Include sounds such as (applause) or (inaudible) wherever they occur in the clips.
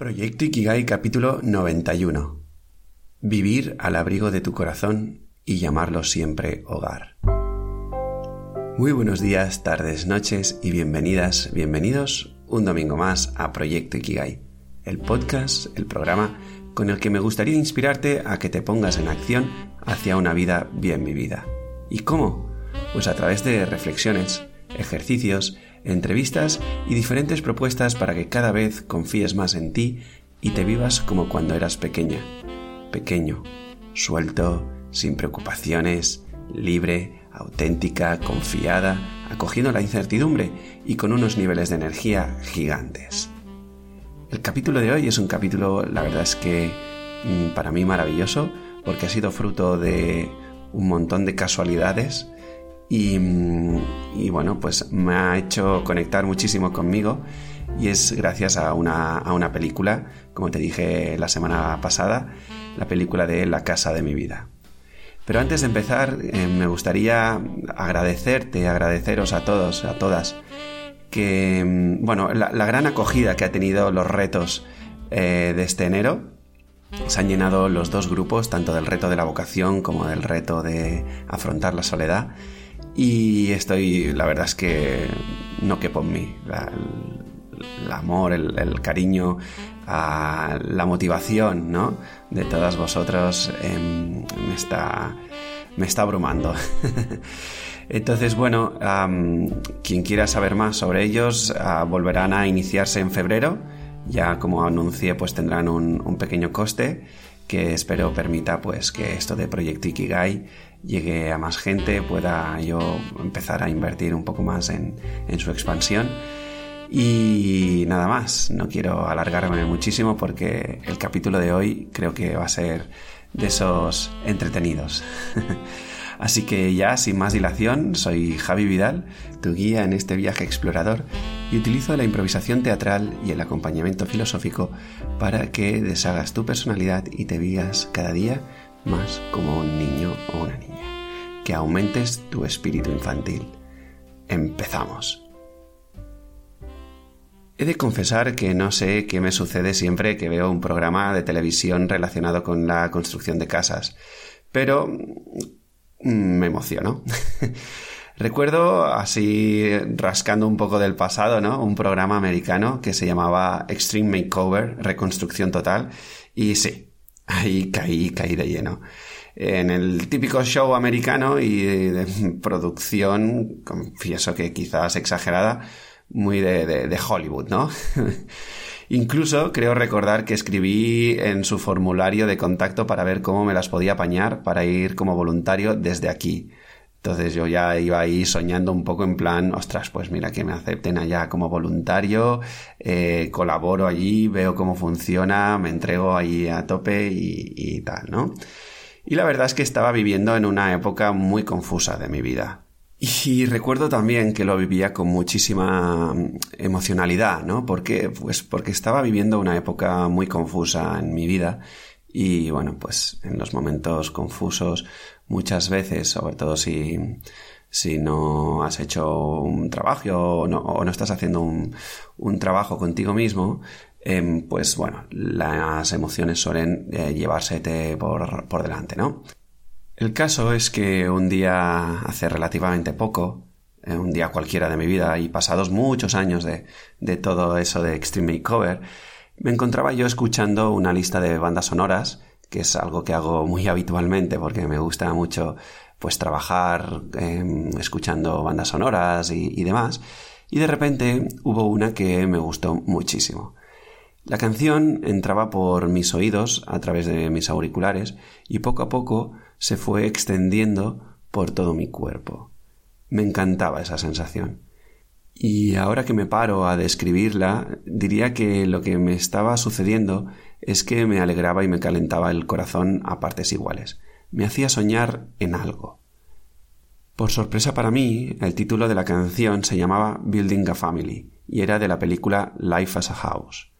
Proyecto Ikigai capítulo 91. Vivir al abrigo de tu corazón y llamarlo siempre hogar. Muy buenos días, tardes, noches y bienvenidas, bienvenidos un domingo más a Proyecto Ikigai, el podcast, el programa con el que me gustaría inspirarte a que te pongas en acción hacia una vida bien vivida. ¿Y cómo? Pues a través de reflexiones, ejercicios, entrevistas y diferentes propuestas para que cada vez confíes más en ti y te vivas como cuando eras pequeña, pequeño, suelto, sin preocupaciones, libre, auténtica, confiada, acogiendo la incertidumbre y con unos niveles de energía gigantes. El capítulo de hoy es un capítulo, la verdad es que mm, para mí maravilloso, porque ha sido fruto de un montón de casualidades y, bueno, pues me ha hecho conectar muchísimo conmigo y es gracias a una, a una película, como te dije la semana pasada, la película de La casa de mi vida. Pero antes de empezar, eh, me gustaría agradecerte, agradeceros a todos, a todas, que, mm, bueno, la, gran acogida que ha tenido los retos eh, de este enero. Se han llenado los dos grupos, tanto del reto de la vocación como del reto de afrontar la soledad. Y estoy, la verdad es que no quepo en mí. el, amor, el, cariño, la motivación ¿no? de todas vosotros em, me, está, me está abrumando. (laughs) Entonces, bueno, quien quiera saber más sobre ellos, ah, volverán a iniciarse en febrero. Ya como anuncié, pues tendrán un, un pequeño coste que espero permita pues que esto de Proyecto Ikigai llegue a más gente, pueda yo empezar a invertir un poco más en, su expansión. Y nada más, no quiero alargarme muchísimo porque el capítulo de hoy creo que va a ser de esos entretenidos. (laughs) Así que ya, sin más dilación, soy Javi Vidal, tu guía en este viaje explorador, y utilizo la improvisación teatral y el acompañamiento filosófico para que deshagas tu personalidad y te veas cada día más como un niño o una niña, aumentes tu espíritu infantil. Empezamos. He de confesar que no sé qué me sucede siempre que veo un programa de televisión relacionado con la construcción de casas, pero mm, me emociono. (laughs) Recuerdo, así rascando un poco del pasado, ¿no? Un programa americano que se llamaba Extreme Makeover, Reconstrucción Total, y sí, ahí caí, caí de lleno. En el típico show americano y de, (laughs) producción, confieso que quizás exagerada, muy de, de, Hollywood, ¿no? (laughs) Incluso creo recordar que escribí en su formulario de contacto para ver cómo me las podía apañar para ir como voluntario desde aquí. Entonces yo ya iba ahí soñando un poco en plan, ostras, pues mira que me acepten allá como voluntario, eh, colaboro allí, veo cómo funciona, me entrego ahí a tope y, y tal, ¿no? Y la verdad es que estaba viviendo en una época muy confusa de mi vida. Y recuerdo también que lo vivía con muchísima mm, emocionalidad, ¿no? Porque, pues porque estaba viviendo una época muy confusa en mi vida y bueno, pues en los momentos confusos muchas veces, sobre todo si, si no has hecho un trabajo o no, estás haciendo un, un, trabajo contigo mismo, em, pues bueno, las emociones suelen eh, llevársete por, por delante, ¿no? El caso es que un día hace relativamente poco, eh, un día cualquiera de mi vida y pasados muchos años de, de todo eso de Extreme Makeover, me encontraba yo escuchando una lista de bandas sonoras que es algo que hago muy (laughs) habitualmente porque me gusta mucho pues trabajar em, escuchando bandas sonoras y, y demás. Y de repente hubo una que me gustó muchísimo. La canción entraba por mis oídos a través de mis auriculares y poco a poco se fue extendiendo por todo mi cuerpo. Me encantaba esa sensación. Y ahora que me paro a describirla, diría que lo que me estaba sucediendo es que me alegraba y me calentaba el corazón a partes iguales. Me hacía soñar en algo. Por sorpresa para mí, el título de la canción se llamaba Building a Family y era de la película Life as a House.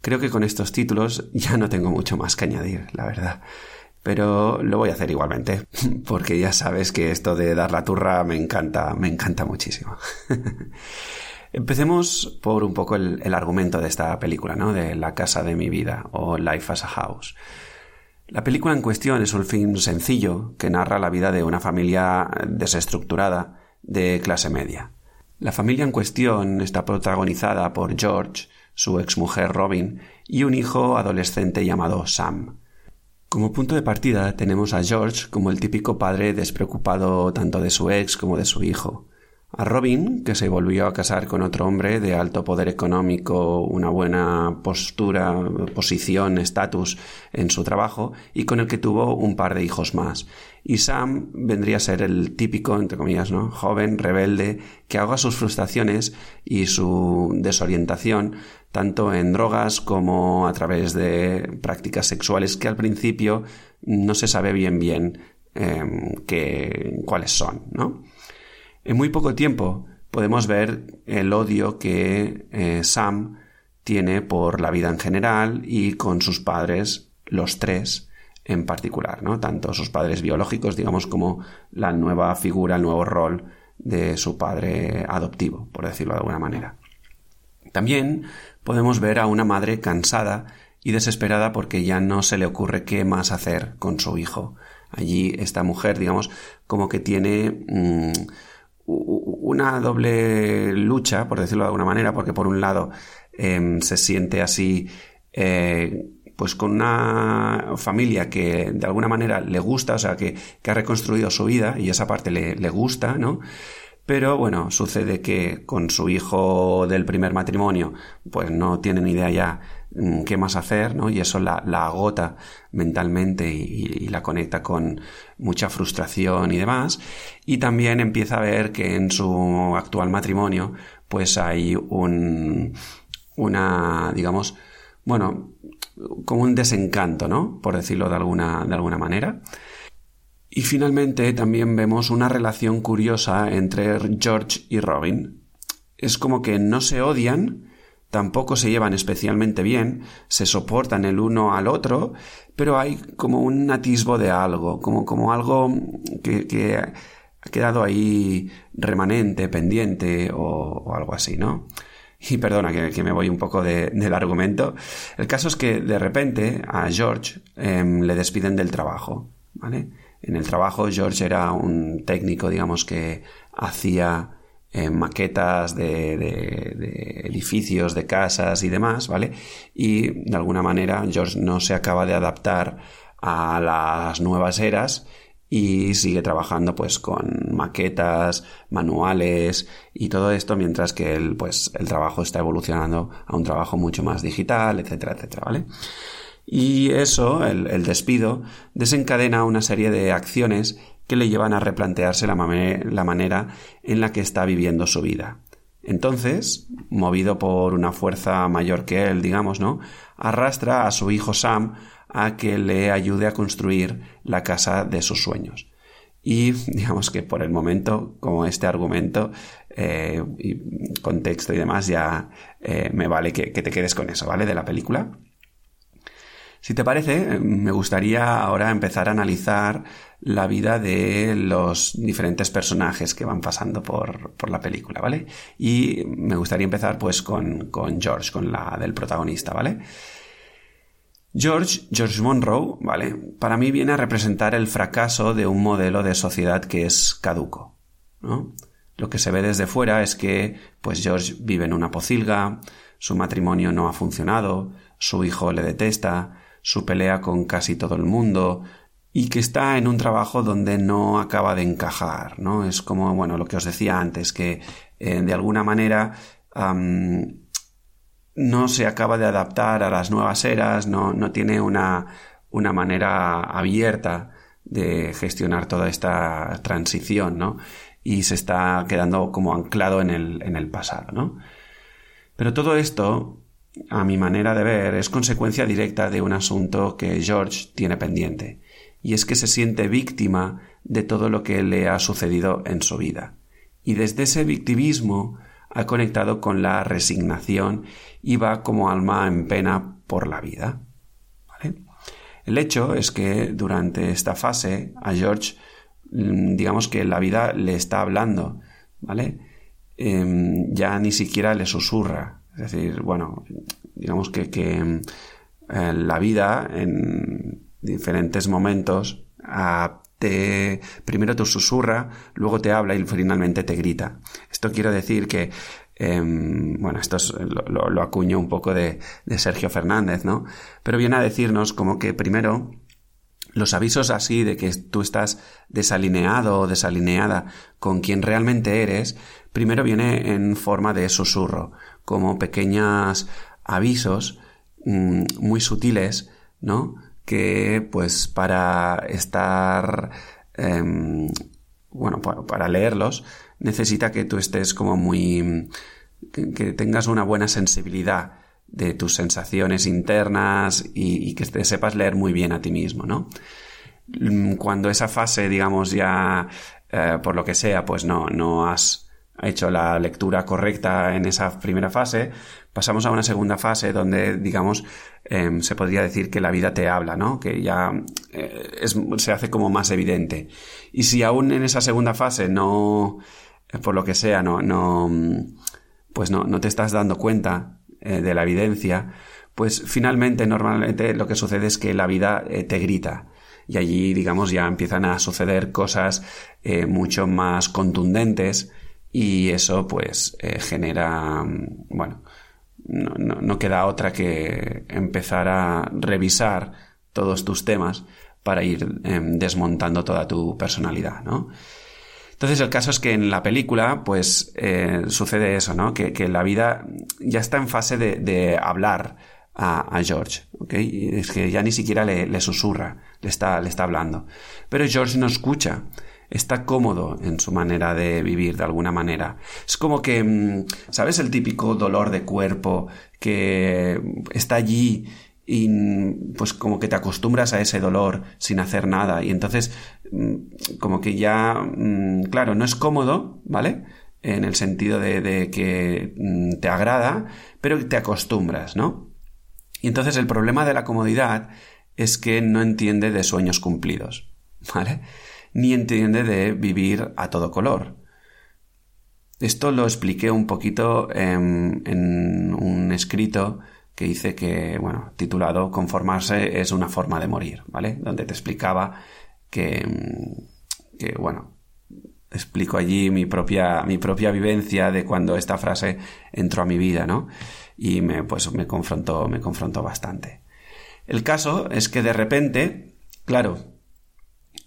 Creo que con estos títulos ya no tengo mucho más que añadir, la verdad. Pero lo voy a hacer igualmente, (laughs) porque ya sabes que esto de dar la turra me encanta, me encanta muchísimo. (laughs) Empecemos por un poco el, el, argumento de esta película, ¿no? De La casa de mi vida o Life as a House. La película en cuestión es un film sencillo que narra la vida de una familia desestructurada de clase media. La familia en cuestión está protagonizada por George, su exmujer Robin y un hijo adolescente llamado Sam. Como punto de partida tenemos a George como el típico padre despreocupado tanto de su ex como de su hijo a Robin, que se volvió a casar con otro hombre de alto poder económico, una buena postura, posición, estatus en su trabajo, y con el que tuvo un par de hijos más. Y Sam vendría a ser el típico, entre comillas, ¿no? joven, rebelde, que ahoga sus frustraciones y su desorientación tanto en drogas como a través de prácticas sexuales que al principio no se sabe bien bien eh, cuáles son, ¿no? En muy poco tiempo podemos ver el odio que eh, Sam tiene por la vida en general y con sus padres, los tres en particular, ¿no? Tanto sus padres biológicos, digamos, como la nueva figura, el nuevo rol de su padre adoptivo, por decirlo de alguna manera. También podemos ver a una madre cansada y desesperada porque ya no se le ocurre qué más hacer con su hijo. Allí esta mujer, digamos, como que tiene mm, una doble lucha, por decirlo de alguna manera, porque por un lado em, se siente así, eh, pues con una familia que de alguna manera le gusta, o sea, que, ha reconstruido su vida y esa parte le, le gusta, ¿no? Pero bueno, sucede que con su hijo del primer matrimonio, pues no tienen idea ya Mm, qué más hacer, ¿no? Y eso la, agota mentalmente y, la conecta con mucha frustración y demás. Y también empieza a ver que en su actual matrimonio, pues hay un, una, digamos, bueno, como un desencanto, ¿no? Por decirlo de alguna, de alguna manera. Y finalmente también vemos una relación curiosa entre George y Robin. Es como que no se odian, tampoco se llevan especialmente bien, se soportan el uno al otro, pero hay como un atisbo de algo, como, como algo que, ha quedado ahí remanente, pendiente o, algo así, ¿no? Y perdona que, me voy un poco del argumento. El caso es que de repente a George em, le despiden del trabajo, ¿vale? En el trabajo George era un técnico, digamos, que hacía maquetas de, de, edificios, de casas y demás, ¿vale? Y de alguna manera George no se acaba de adaptar a las nuevas eras y sigue trabajando pues con maquetas, manuales y todo esto mientras que el, pues, el trabajo está evolucionando a un trabajo mucho más digital, etcétera, etcétera, ¿vale? Y eso, el, el despido, desencadena una serie de acciones que le llevan a replantearse la, manera en la que está viviendo su vida. Entonces, movido por una fuerza mayor que él, digamos, ¿no? Arrastra a su hijo Sam a que le ayude a construir la casa de sus sueños. Y (laughs) digamos que por el momento, como este argumento eh, y contexto y demás, ya eh, me vale que, que te quedes con eso, ¿vale? De la película. Si te parece, me gustaría ahora empezar a analizar la vida de los diferentes personajes que van pasando por, la película, ¿vale? Y me gustaría empezar pues con, George, con la del protagonista, ¿vale? George, George Monroe, ¿vale? Para mí viene a representar el fracaso de un modelo de sociedad que es caduco, ¿no? Lo que se ve desde fuera es que, pues George vive en una pocilga, su matrimonio no ha funcionado, su hijo le detesta, su pelea con casi todo el mundo y que está en un trabajo donde no acaba de encajar, ¿no? Es como, bueno, lo que os decía antes, que eh, de alguna manera no se acaba de adaptar a las nuevas eras, no, no tiene una, una manera abierta de gestionar toda esta transición, ¿no? Y se está quedando como anclado en el, en el pasado, ¿no? Pero todo esto a mi manera de ver, es consecuencia directa de un asunto que George tiene pendiente, y es que se siente víctima de todo lo que le ha sucedido en su vida. Y desde ese victimismo ha conectado con la resignación y va como alma en pena por la vida. El hecho es que durante esta fase a George, mm, digamos que la vida le está hablando, ¿vale? em, ya ni siquiera le susurra. Es decir, bueno, digamos que, que em, la vida en diferentes momentos te, primero te susurra, luego te habla y finalmente te grita. Esto quiero decir que em, bueno, esto lo, lo, acuño un poco de, de, Sergio Fernández, ¿no? Pero viene a decirnos como que primero los avisos así de que tú estás desalineado o desalineada con quien realmente eres, primero viene en forma de susurro, como pequeños avisos mm, muy sutiles, ¿no? Que pues para estar, em, bueno, para, leerlos, necesita que tú estés como muy, que tengas una buena sensibilidad de tus sensaciones internas y, que te sepas leer muy bien a ti mismo, ¿no? Mm, cuando esa fase, digamos, ya, eh, por lo que sea, pues no, no has hecho la lectura correcta en esa primera fase, pasamos a una segunda fase donde, digamos, em, se podría decir que la vida te habla, ¿no? Que ya eh, se hace como más evidente. Y si aún en esa segunda fase no, por lo que sea, no, no, mm, pues no, no te estás dando cuenta eh, de la evidencia, pues finalmente normalmente lo que sucede es que la vida eh, te grita y allí digamos ya empiezan a suceder cosas eh, mucho más contundentes y eso pues genera mm, bueno no, no, queda otra que empezar a revisar todos tus temas para ir em, desmontando toda tu personalidad, ¿no? Entonces el caso es que en la película, pues eh, sucede eso, ¿no? Que, la vida ya está en fase de, hablar a, George, ¿ok? es que ya ni siquiera le, susurra, le está, le está hablando. Pero George no escucha está cómodo en su manera de vivir de alguna manera. Es como que, mm, ¿sabes? El típico dolor de cuerpo que está allí y pues como que te acostumbras a ese dolor sin hacer nada y entonces mm, como que ya, mm, claro, no es cómodo, ¿vale? En el sentido de, que mm, te agrada, pero te acostumbras, ¿no? Y entonces el problema de la comodidad es que no entiende de sueños cumplidos, (laughs) ¿vale? Ni entiende de vivir a todo color. Esto lo expliqué un poquito en un escrito que dice que, bueno, titulado Conformarse es una forma de morir, ¿vale? Donde te explicaba que, que bueno, explico allí mi propia, mi propia vivencia de cuando esta frase entró a mi vida, ¿no? Y me, pues me confrontó, me confrontó bastante. El caso es que de repente, claro,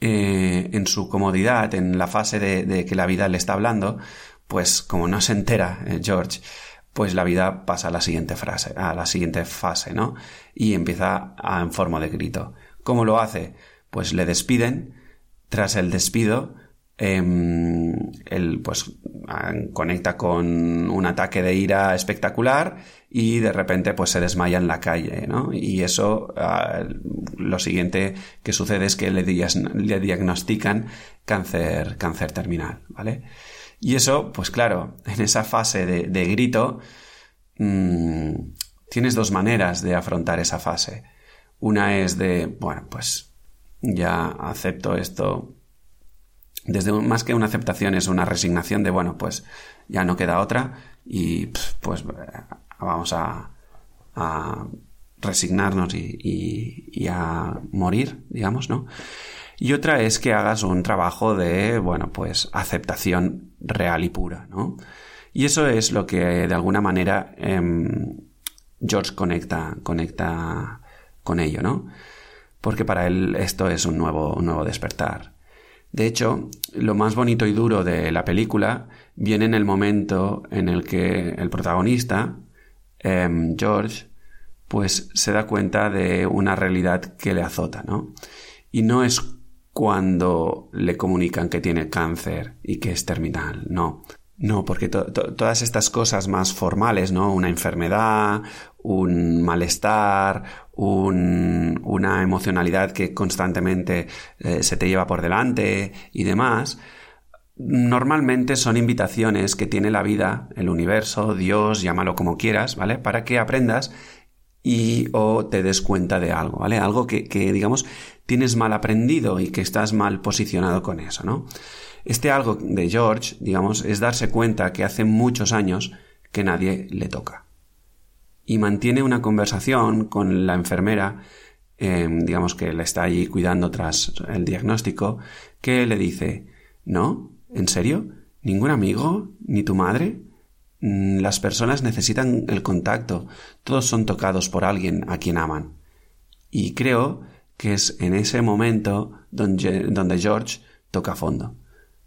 eh, en su comodidad, en la fase de, que la vida le está hablando, pues como no se entera eh, George pues la vida pasa a la siguiente frase, a la siguiente fase, ¿no? Y empieza en forma de grito. ¿Cómo lo hace? Pues le despiden, tras el despido, em, él pues conecta con un ataque de ira espectacular y de repente pues se desmaya en la calle, ¿no? Y eso, ah, lo siguiente que sucede es que le, le diagnostican cáncer, cáncer terminal, ¿vale? Y eso, pues claro, en esa fase de, grito, mm, tienes dos maneras de afrontar esa fase. Una es de, bueno, pues ya acepto esto. Desde más que una aceptación es una resignación de, bueno, pues ya no queda otra y pues vamos a, resignarnos y, a morir, digamos, ¿no? Y otra es que hagas un trabajo de, bueno, pues aceptación real y pura, ¿no? Y eso es lo que de alguna manera em, George conecta, conecta con ello, ¿no? Porque para él esto es un nuevo, nuevo despertar. De hecho, lo más bonito y duro de la película viene en el momento en el que el protagonista, em, George, pues se da cuenta de una realidad que le azota, ¿no? Y no es cuando le comunican que tiene cáncer y que es terminal, no. No, porque todas estas cosas más formales, ¿no? Una enfermedad, un malestar, una emocionalidad que constantemente eh, se te lleva por delante y demás, normalmente son invitaciones que tiene la vida, el universo, Dios, llámalo como quieras, ¿vale? Para que aprendas y o te des cuenta de algo, ¿vale? Algo que, que, digamos, tienes mal aprendido y que estás mal posicionado con eso, ¿no? Este algo de George, digamos, es darse cuenta que hace muchos años que nadie le toca. Y mantiene una conversación con la enfermera, eh, digamos que le está allí cuidando tras el diagnóstico, que le dice, ¿no? ¿En serio? ¿Ningún amigo? ¿Ni tu madre? Mm, las personas necesitan el contacto, todos son tocados por alguien a quien aman. Y creo que es en ese momento donde George toca fondo,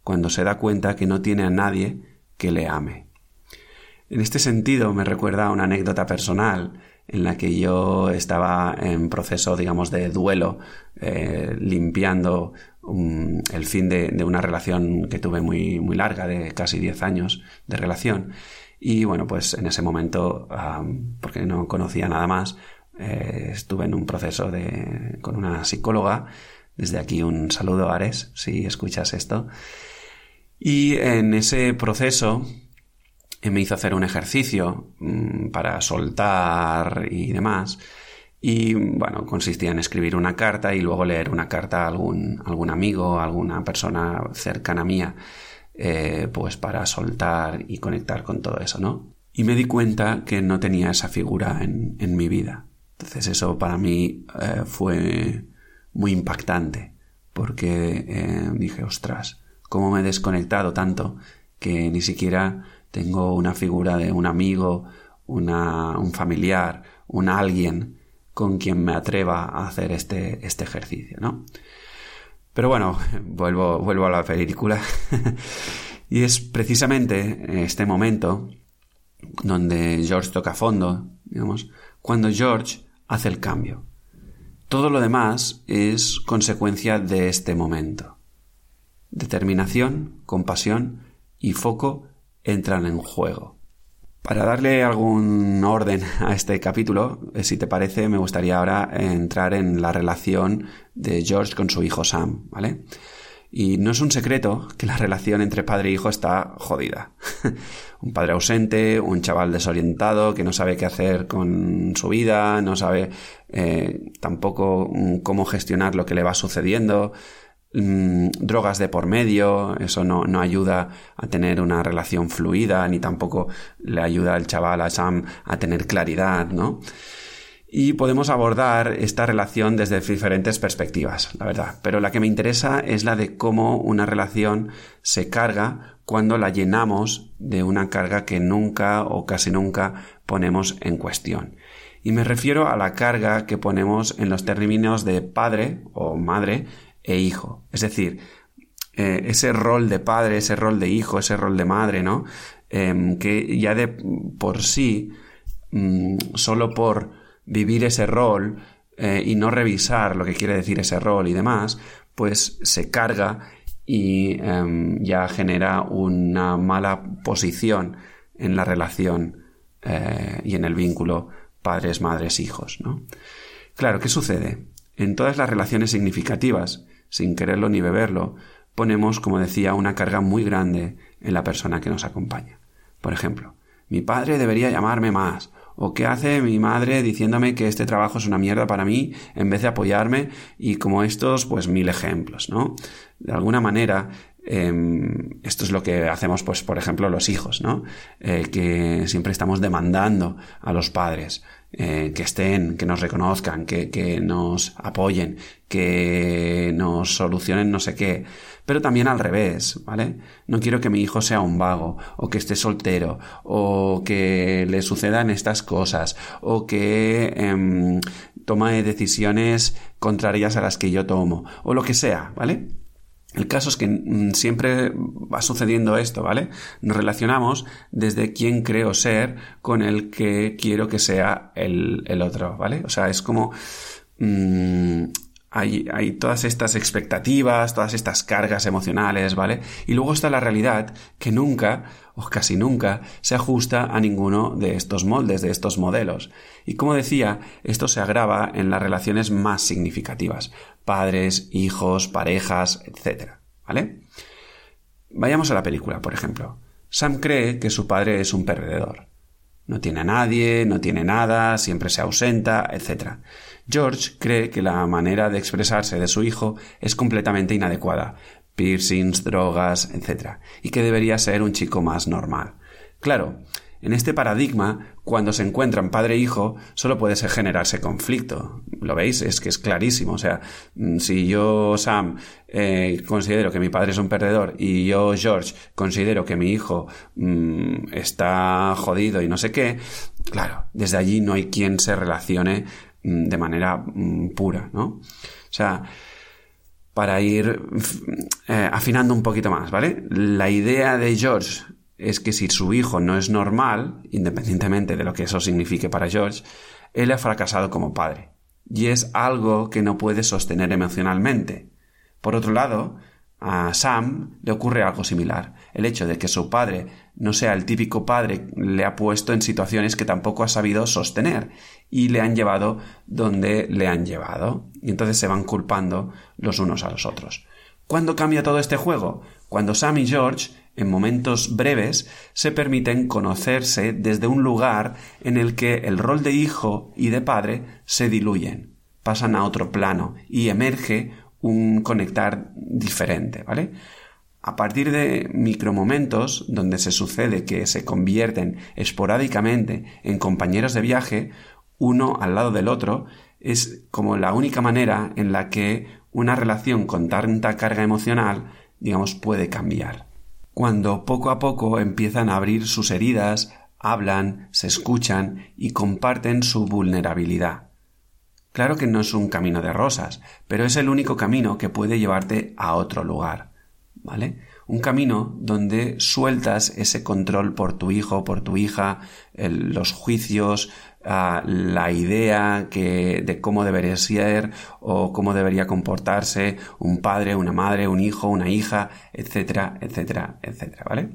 cuando se da cuenta que no tiene a nadie que le ame. En este sentido me recuerda una anécdota personal en la que yo estaba en proceso, digamos, de duelo, eh, limpiando el fin de, de, una relación que tuve muy, muy larga, de casi 10 años de relación. Y bueno, pues en ese momento, porque no conocía nada más, eh, estuve en un proceso de, con una psicóloga. Desde aquí un saludo, Ares, si escuchas esto. Y en ese proceso eh, me hizo hacer un ejercicio mm, para soltar y demás. Y bueno, consistía en escribir una carta y luego leer una carta a algún, algún amigo, alguna persona cercana mía. Eh, pues para soltar y conectar con todo eso, ¿no? Y me di cuenta que no tenía esa figura en, en mi vida. Entonces eso para mí eh, fue muy impactante, porque eh, dije, ostras, ¿cómo me he desconectado tanto que ni siquiera tengo una figura de un amigo, una, un familiar, un alguien con quien me atreva a hacer este, este ejercicio, ¿no? Pero bueno, (laughs) vuelvo, vuelvo a la película. (laughs) y es precisamente este momento donde George toca fondo, digamos, cuando George hace el cambio. Todo lo demás es consecuencia de este momento. Determinación, compasión y foco entran en juego. Para darle algún orden a este capítulo, eh, si te parece, me gustaría ahora entrar en la relación de George con su hijo Sam, ¿vale? Y no es un secreto que la relación entre padre e hijo está jodida. (laughs) un padre ausente, un chaval desorientado que no sabe qué hacer con su vida, no sabe eh, tampoco mm, cómo gestionar lo que le va sucediendo, Mm, drogas de por medio, eso no, no, ayuda a tener una relación fluida, ni tampoco le ayuda al chaval, a Sam, a tener claridad, ¿no? Y podemos abordar esta relación desde diferentes perspectivas, la verdad. Pero la que me interesa es la de cómo una relación se carga cuando la llenamos de una carga que nunca o casi nunca ponemos en cuestión. Y me refiero a la carga que ponemos en los términos de padre o madre e hijo. Es decir, eh, ese rol de padre, ese rol de hijo, ese rol de madre, ¿no? Em, que ya de por sí, mm, solo por vivir ese rol eh, y no revisar lo que quiere decir ese rol y demás, pues se carga y em, ya genera una mala posición en la relación eh, y en el vínculo padres, madres, hijos, ¿no? Claro, ¿qué sucede? En todas las relaciones significativas, sin quererlo ni beberlo, ponemos, como decía, una carga muy grande en la persona que nos acompaña. Por ejemplo, mi padre debería llamarme más, o qué hace mi madre diciéndome que este trabajo es una mierda para mí en vez de apoyarme y como estos, pues mil ejemplos, ¿no? De alguna manera, em, esto es lo que hacemos, pues, por ejemplo, los hijos, ¿no? Eh, que siempre estamos demandando a los padres. Eh, que estén, que nos reconozcan, que, que nos apoyen, que nos solucionen no sé qué. Pero también al revés, ¿vale? No quiero que mi hijo sea un vago, o que esté soltero, o que le sucedan estas cosas, o que eh, tome decisiones contrarias a las que yo tomo, o lo que sea, ¿vale? El caso es que mm, siempre va sucediendo esto, ¿vale? Nos relacionamos desde quién creo ser con el que quiero que sea el, el otro, ¿vale? O sea, es como... Mmm, hay, todas estas expectativas, todas estas cargas emocionales, ¿vale? Y luego está la realidad que nunca, o casi nunca, se ajusta a ninguno de estos moldes, de estos modelos. Y como decía, esto se agrava en las relaciones más significativas, padres, hijos, parejas, etc. ¿Vale? Vayamos a la película, por ejemplo. Sam cree que su padre es un perdedor. No tiene a nadie, no tiene nada, siempre se ausenta, etc. George cree que la manera de expresarse de su hijo es completamente inadecuada, piercings, drogas, etc. y que debería ser un chico más normal. Claro, en este paradigma, cuando se encuentran padre e hijo, solo puede generarse conflicto. ¿Lo veis? Es que es clarísimo. O sea, mm, si yo, Sam, eh, considero que mi padre es un perdedor y yo, George, considero que mi hijo mm, está jodido y no sé qué, claro, desde allí no hay quien se relacione mm, de manera pura, ¿no? O sea, para ir eh, afinando un poquito más, ¿vale? La idea de George es que si su hijo no es normal, independientemente de lo que eso signifique para George, él ha fracasado como padre. Y es algo que no puede sostener emocionalmente. Por otro lado, a Sam le ocurre algo similar. El hecho de que su padre no sea el típico padre le ha puesto en situaciones que tampoco ha sabido sostener y le han llevado donde le han llevado. Y entonces se van culpando los unos a los otros. ¿Cuándo cambia todo este juego? Cuando Sam y George en momentos breves, se permiten conocerse desde un lugar en el que el rol de hijo y de padre se diluyen, pasan a otro plano y emerge un conectar diferente, ¿vale? A partir de micromomentos donde se sucede que se convierten esporádicamente en compañeros de viaje, uno al lado del otro, es como la única manera en la que una relación con tanta carga emocional, digamos, puede cambiar cuando poco a poco empiezan a abrir sus heridas, hablan, se escuchan y comparten su vulnerabilidad. Claro que no es un camino de rosas, pero es el único camino que puede llevarte a otro lugar. ¿Vale? Un camino donde sueltas ese control por tu hijo, por tu hija, los juicios, la idea que, de cómo debería ser o cómo debería comportarse un padre, una madre, un hijo, una hija, etcétera, etcétera, etcétera, ¿vale?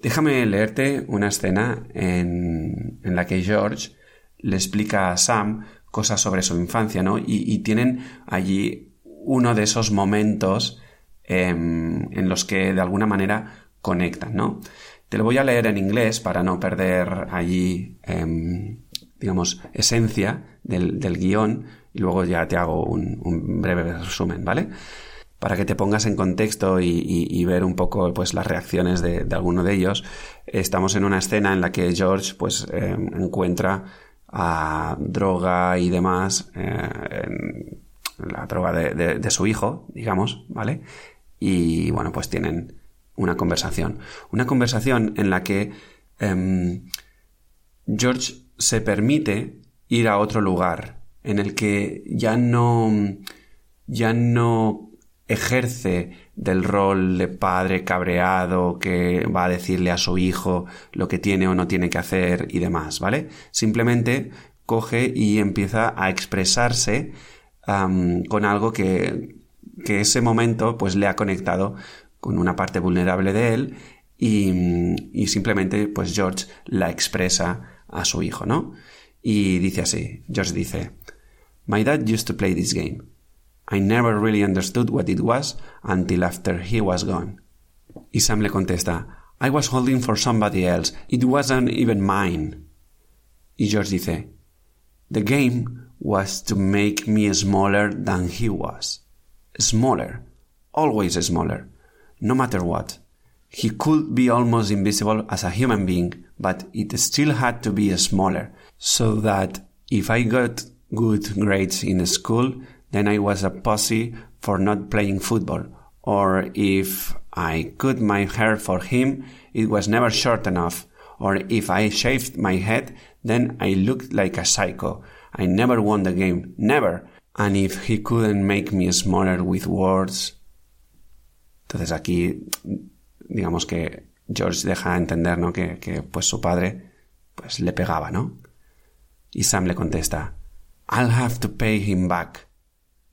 Déjame leerte una escena en, en la que George le explica a Sam cosas sobre su infancia, ¿no? Y, tienen allí uno de esos momentos em, en los que de alguna manera conectan, ¿no? Te lo voy a leer en inglés para no perder allí em, digamos, esencia del, guion y luego ya te hago un, breve resumen, ¿vale? Para que te pongas en contexto y, ver un poco pues, las reacciones de, alguno de ellos, estamos en una escena en la que George pues, eh, encuentra a droga y demás, eh, la droga de, su hijo, digamos, ¿vale? Y bueno, pues tienen una conversación. Una conversación en la que em, George se permite ir a otro lugar en el que ya no ya no ejerce del rol de padre cabreado que va a decirle a su hijo lo que tiene o no tiene que hacer y demás, ¿vale? Simplemente coge y empieza a expresarse con algo que, que ese momento pues le ha conectado con una parte vulnerable de él y, y simplemente pues George la expresa a su hijo, ¿no? Y dice así, George dice, My dad used to play this game. I never really understood what it was until after he was gone. Y Sam le contesta, I was holding for somebody else. It wasn't even mine. Y George dice, The game was to make me smaller than he was. Smaller. Always smaller. No matter what. He could be almost invisible as a human being, but it still had to be smaller, so that if I got good grades in school, then I was a pussy for not playing football, or if I cut my hair for him, it was never short enough, or if I shaved my head, then I looked like a psycho. I never won the game, never. And if he couldn't make me smaller with words. Entonces aquí, digamos que George deja entender, ¿no? Que, que, pues su padre, pues le pegaba, ¿no? Y Sam le contesta, I'll have to pay him back.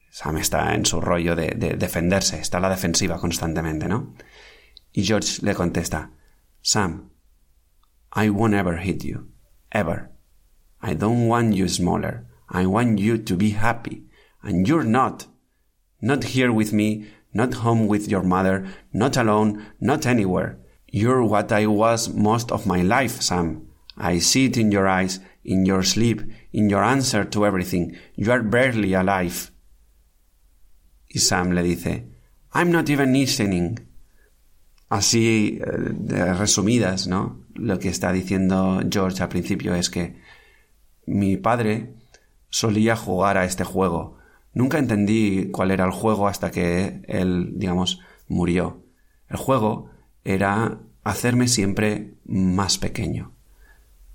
Sam está en su rollo de, de defenderse, está a la defensiva constantemente, ¿no? Y George le contesta, Sam, I won't ever hit you. Ever. I don't want you smaller. I want you to be happy. And you're not. Not here with me, not home with your mother, not alone, not anywhere. You're what I was most of my life, Sam. I see it in your eyes, in your sleep, in your answer to everything. You are barely alive. Y Sam le dice, I'm not even listening. Así, eh, resumidas, ¿no? Lo que está diciendo George al principio es que mi padre solía jugar a este juego. Nunca entendí cuál era el juego hasta que él, digamos, murió. El juego era hacerme siempre más pequeño.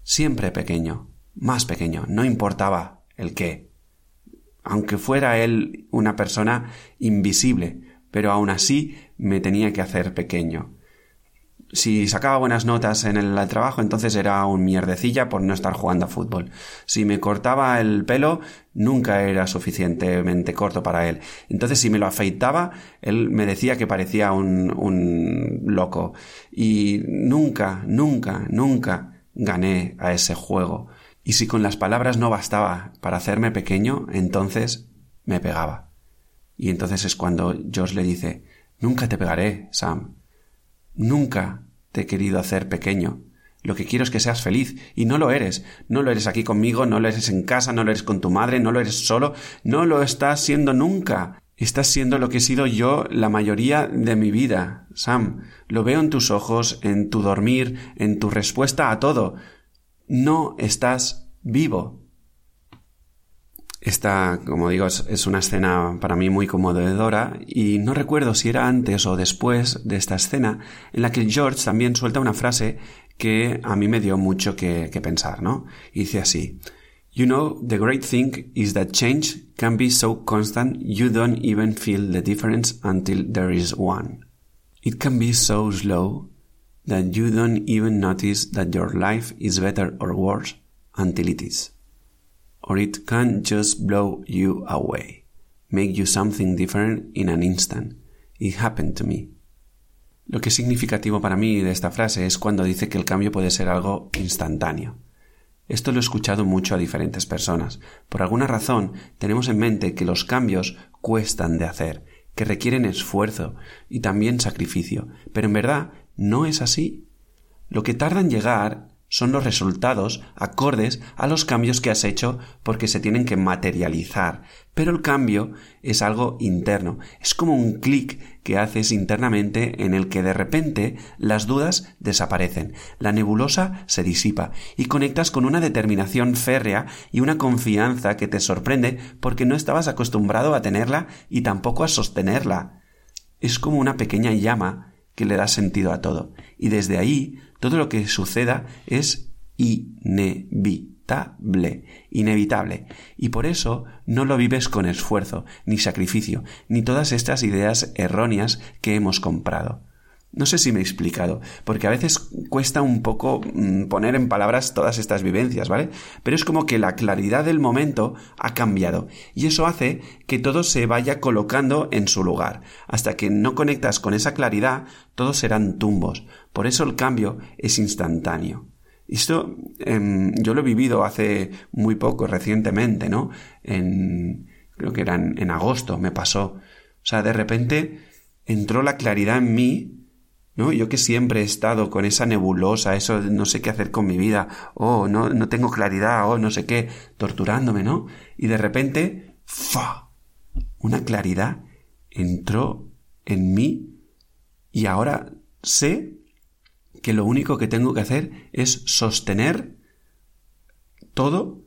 Siempre pequeño, más pequeño, no importaba el qué. Aunque fuera él una persona invisible, pero aún así me tenía que hacer pequeño si sacaba buenas notas en el trabajo, entonces era un mierdecilla por no estar jugando a fútbol. Si me cortaba el pelo, nunca era suficientemente corto para él. Entonces, si me lo afeitaba, él me decía que parecía un, un loco. Y nunca, nunca, nunca gané a ese juego. Y si con las palabras no bastaba para hacerme pequeño, entonces me pegaba. Y entonces es cuando George le dice, nunca te pegaré, Sam Nunca te he querido hacer pequeño. Lo que quiero es que seas feliz, y no lo eres. No lo eres aquí conmigo, no lo eres en casa, no lo eres con tu madre, no lo eres solo, no lo estás siendo nunca. Estás siendo lo que he sido yo la mayoría de mi vida, Sam. Lo veo en tus ojos, en tu dormir, en tu respuesta a todo. No estás vivo. Esta, como digo, es, una escena para mí muy conmovedora y no recuerdo si era antes o después de esta escena en la que George también suelta una frase que a mí me dio mucho que, que pensar, ¿no? Y dice así, You know, the great thing is that change can be so constant you don't even feel the difference until there is one. It can be so slow that you don't even notice that your life is better or worse until it is or it can just blow you away, make you something different in an instant. It happened to me. Lo que es significativo para mí de esta frase es cuando dice que el cambio puede ser algo instantáneo. Esto lo he escuchado mucho a diferentes personas. Por alguna razón tenemos en mente que los cambios cuestan de hacer, que requieren esfuerzo y también sacrificio, pero en verdad no es así. Lo que tarda en llegar son los resultados acordes a los cambios que has hecho porque se tienen que materializar. Pero el cambio es algo interno, es como un clic que haces internamente en el que de repente las dudas desaparecen, la nebulosa se disipa y conectas con una determinación férrea y una confianza que te sorprende porque no estabas acostumbrado a tenerla y tampoco a sostenerla. Es como una pequeña llama que le da sentido a todo. Y desde ahí todo lo que suceda es inevitable, inevitable. Y por eso no lo vives con esfuerzo, ni sacrificio, ni todas estas ideas erróneas que hemos comprado. No sé si me he explicado, porque a veces cuesta un poco mm, poner en palabras todas estas vivencias, ¿vale? Pero es como que la claridad del momento ha cambiado y eso hace que todo se vaya colocando en su lugar. Hasta que no conectas con esa claridad, todos serán tumbos. Por eso el cambio es instantáneo. Esto em, yo lo he vivido hace muy poco, recientemente, ¿no? En, creo que era en agosto, me pasó. O sea, de repente entró la claridad en mí Yo que siempre he estado con esa nebulosa, eso no sé qué hacer con mi vida, oh, no, no tengo claridad, oh, no sé qué, torturándome, ¿no? Y de repente, ¡fa! Una claridad entró en mí y ahora sé que lo único que tengo que hacer es sostener todo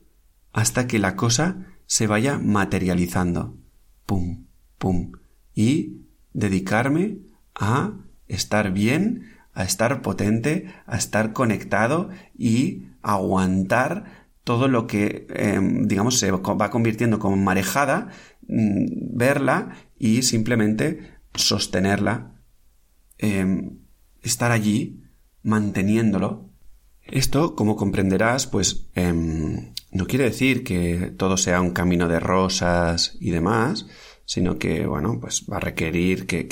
hasta que la cosa se vaya materializando. Pum, pum. Y dedicarme a estar bien, a estar potente, a estar conectado y aguantar todo lo que, em, digamos, se va convirtiendo como marejada, mm, verla y simplemente sostenerla, em, estar allí, manteniéndolo. Esto, como comprenderás, pues em, no quiere decir que todo sea un camino de rosas y demás, sino que, bueno, pues va a requerir que,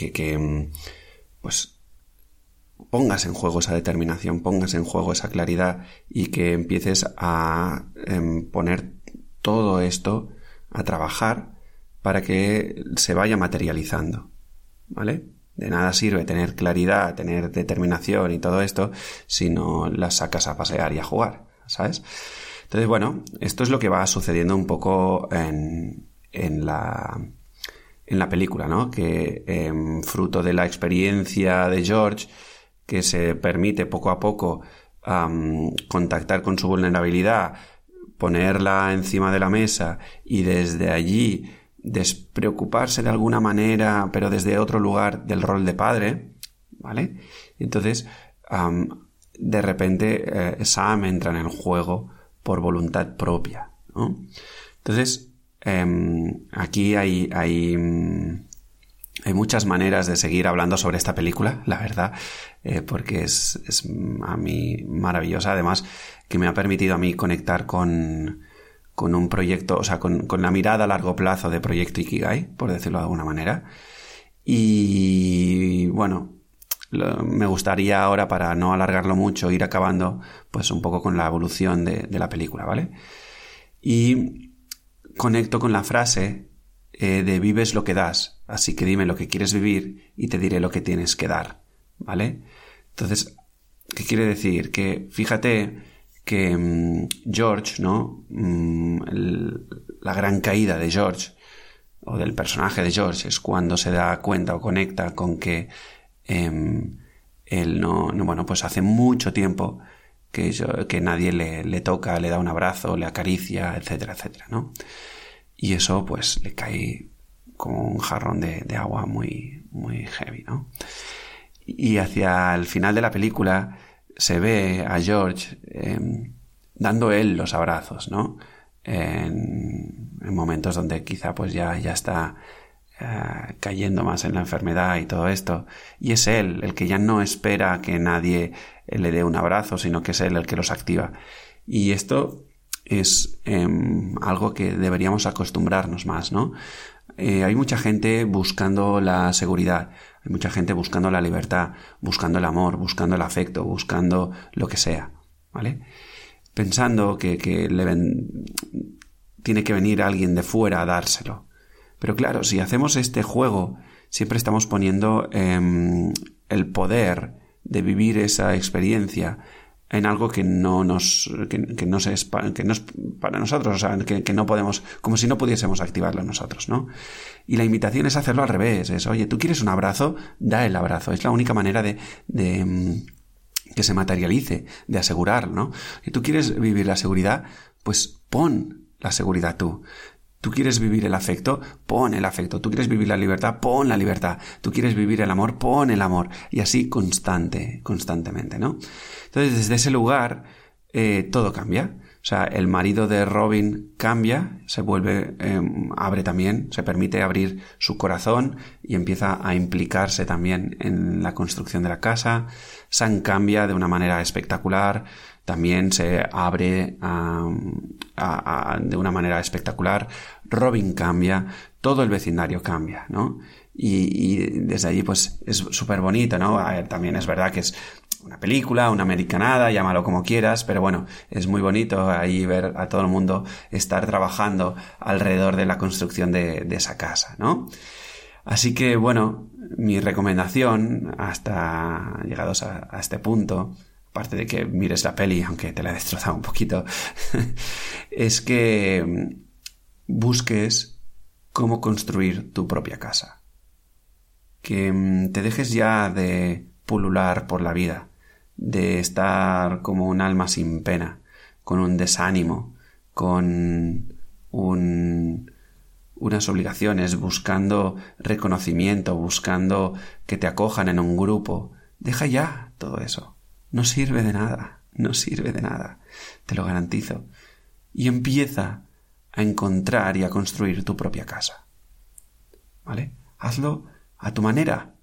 pues pongas en juego esa determinación, pongas en juego esa claridad y que empieces a em, poner todo esto a trabajar para que se vaya materializando. ¿Vale? De nada sirve tener claridad, tener determinación y todo esto si no las sacas a pasear y a jugar. ¿sabes? Entonces, bueno, esto es lo que va sucediendo un poco en, en la en la película, ¿no? Que em, fruto de la experiencia de George, que se permite poco a poco contactar con su vulnerabilidad, ponerla encima de la mesa y desde allí despreocuparse de alguna manera, pero desde otro lugar del rol de padre, ¿vale? Entonces, de repente eh, Sam entra en el juego por voluntad propia, ¿no? Entonces, em, aquí hay, hay hay muchas maneras de seguir hablando sobre esta película, la verdad, eh, porque es, a mí maravillosa. Además, que me ha permitido a mí conectar con, con un proyecto, o sea, con, la mirada a largo plazo de Proyecto Ikigai, por decirlo de alguna manera. Y bueno, me gustaría ahora, para no alargarlo mucho, ir acabando, pues un poco con la evolución de la película, ¿vale? Y conecto con la frase eh, de vives lo que das, así que dime lo que quieres vivir y te diré lo que tienes que dar, ¿vale? Entonces, ¿qué quiere decir? Que fíjate que mm, George, ¿no? Mm, la gran caída de George, o del personaje de George, es cuando se da cuenta o conecta con que em, él no, bueno, pues hace mucho tiempo que, nadie le, toca, le da un abrazo, le acaricia, etcétera, etcétera, ¿no? y eso pues le cae como un jarrón de, agua muy, muy heavy, ¿no? Y hacia el final de la película se ve a George em, dando él los abrazos, ¿no? En, momentos donde quizá pues ya, ya está eh, cayendo más en la enfermedad y todo esto. Y es él el que ya no espera que nadie le dé un abrazo, sino que es él el que los activa. Y esto es em, algo que deberíamos acostumbrarnos más, ¿no? Eh, hay mucha gente buscando la seguridad, hay mucha gente buscando la libertad, buscando el amor, buscando el afecto, buscando lo que sea, ¿vale? Pensando que, le tiene que venir alguien de fuera a dárselo. Pero claro, si hacemos este juego, siempre estamos poniendo em, el poder de vivir esa experiencia en algo que no nos que, no es es para nosotros, o sea, que, no podemos, como si no pudiésemos activarlo nosotros, ¿no? Y la invitación es hacerlo al revés, es, oye, tú quieres un abrazo, da el abrazo, es la única manera de, de mm, que se materialice, de asegurar, ¿no? Y tú quieres vivir la seguridad, pues pon la seguridad tú. Tú quieres vivir el afecto, pon el afecto. Tú quieres vivir la libertad, pon la libertad. Tú quieres vivir el amor, pon el amor. Y así constante, constantemente, ¿no? Entonces, desde ese lugar, eh, todo cambia. O sea, el marido de Robin cambia, se vuelve, em, abre también, se permite abrir su corazón y empieza a implicarse también en la construcción de la casa. Sam cambia de una manera espectacular, también se abre de una manera espectacular. Robin cambia, todo el vecindario cambia, ¿no? Y, desde allí pues es súper bonito, ¿no? También es verdad que es una película, una americanada, llámalo como quieras, pero bueno, es muy bonito ahí ver a todo el mundo estar trabajando alrededor de la construcción de, esa casa, ¿no? Así que bueno, mi recomendación hasta llegados a este punto aparte de que mires la peli, aunque te la he destrozado un poquito, (laughs) es que mm, busques cómo construir tu propia casa. Que mm, te dejes ya de pulular por la vida, de estar como un alma sin pena, con un desánimo, con un, unas obligaciones, buscando reconocimiento, buscando que te acojan en un grupo. Deja ya todo eso. No sirve de nada, no sirve de nada, te lo garantizo. Y empieza a encontrar y a construir tu propia casa. ¿Vale? Hazlo a tu manera.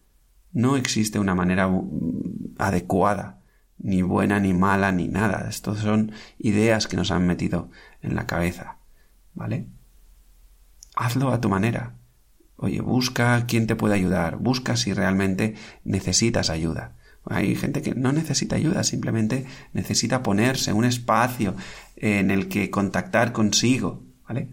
No existe una manera mm, adecuada, ni buena, ni mala, ni nada. Estas son ideas que nos han metido en la cabeza. ¿Vale? Hazlo a tu manera. Oye, busca quién te puede ayudar, busca si realmente necesitas ayuda. Hay gente que no necesita ayuda, simplemente necesita ponerse un espacio en el que contactar consigo, ¿vale?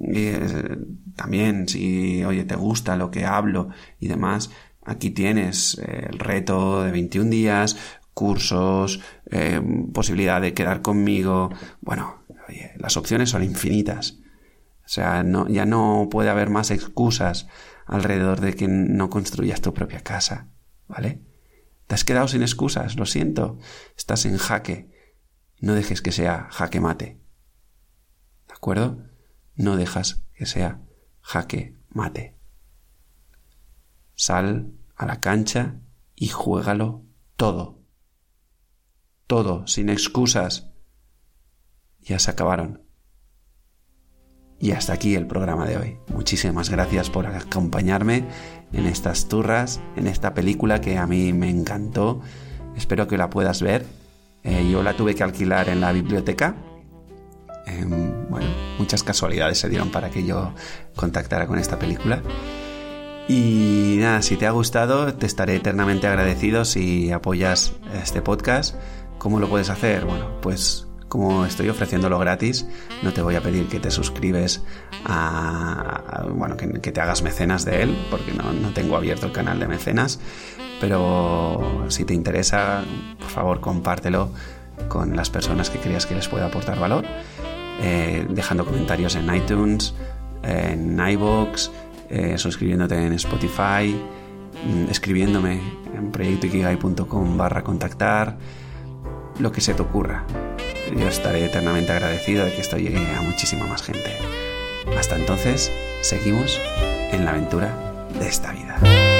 Eh, también si, oye, te gusta lo que hablo y demás, aquí tienes eh, el reto de 21 días, cursos, eh, posibilidad de quedar conmigo. Bueno, las opciones son infinitas. O sea, no, ya no puede haber más excusas alrededor de que no construyas tu propia casa, ¿vale? Te has quedado sin excusas, lo siento. Estás en jaque. No dejes que sea jaque mate. ¿De acuerdo? No dejas que sea jaque mate. Sal a la cancha y juégalo todo. Todo, sin excusas. Ya se acabaron. Y hasta aquí el programa de hoy. Muchísimas gracias por acompañarme en estas turras, en esta película que a mí me encantó. Espero que la puedas ver. Eh, yo la tuve que alquilar en la biblioteca. Em, bueno, muchas casualidades se dieron para que yo contactara con esta película. Y nada, si te ha gustado, te estaré eternamente agradecido si apoyas este podcast. ¿Cómo lo puedes hacer? Bueno, pues como estoy ofreciéndolo gratis, no te voy a pedir que te suscribes a, bueno, que, te hagas mecenas de él, porque no, tengo abierto el canal de mecenas, pero si te interesa, por favor, compártelo con las personas que creas que les pueda aportar valor, eh, dejando comentarios en iTunes, en iVoox, eh, suscribiéndote en Spotify, mm, escribiéndome en proyectoikigai.com barra contactar, lo que se te ocurra yo estaré eternamente agradecido de que esto llegue a muchísima más gente. Hasta entonces, seguimos en la aventura de esta vida.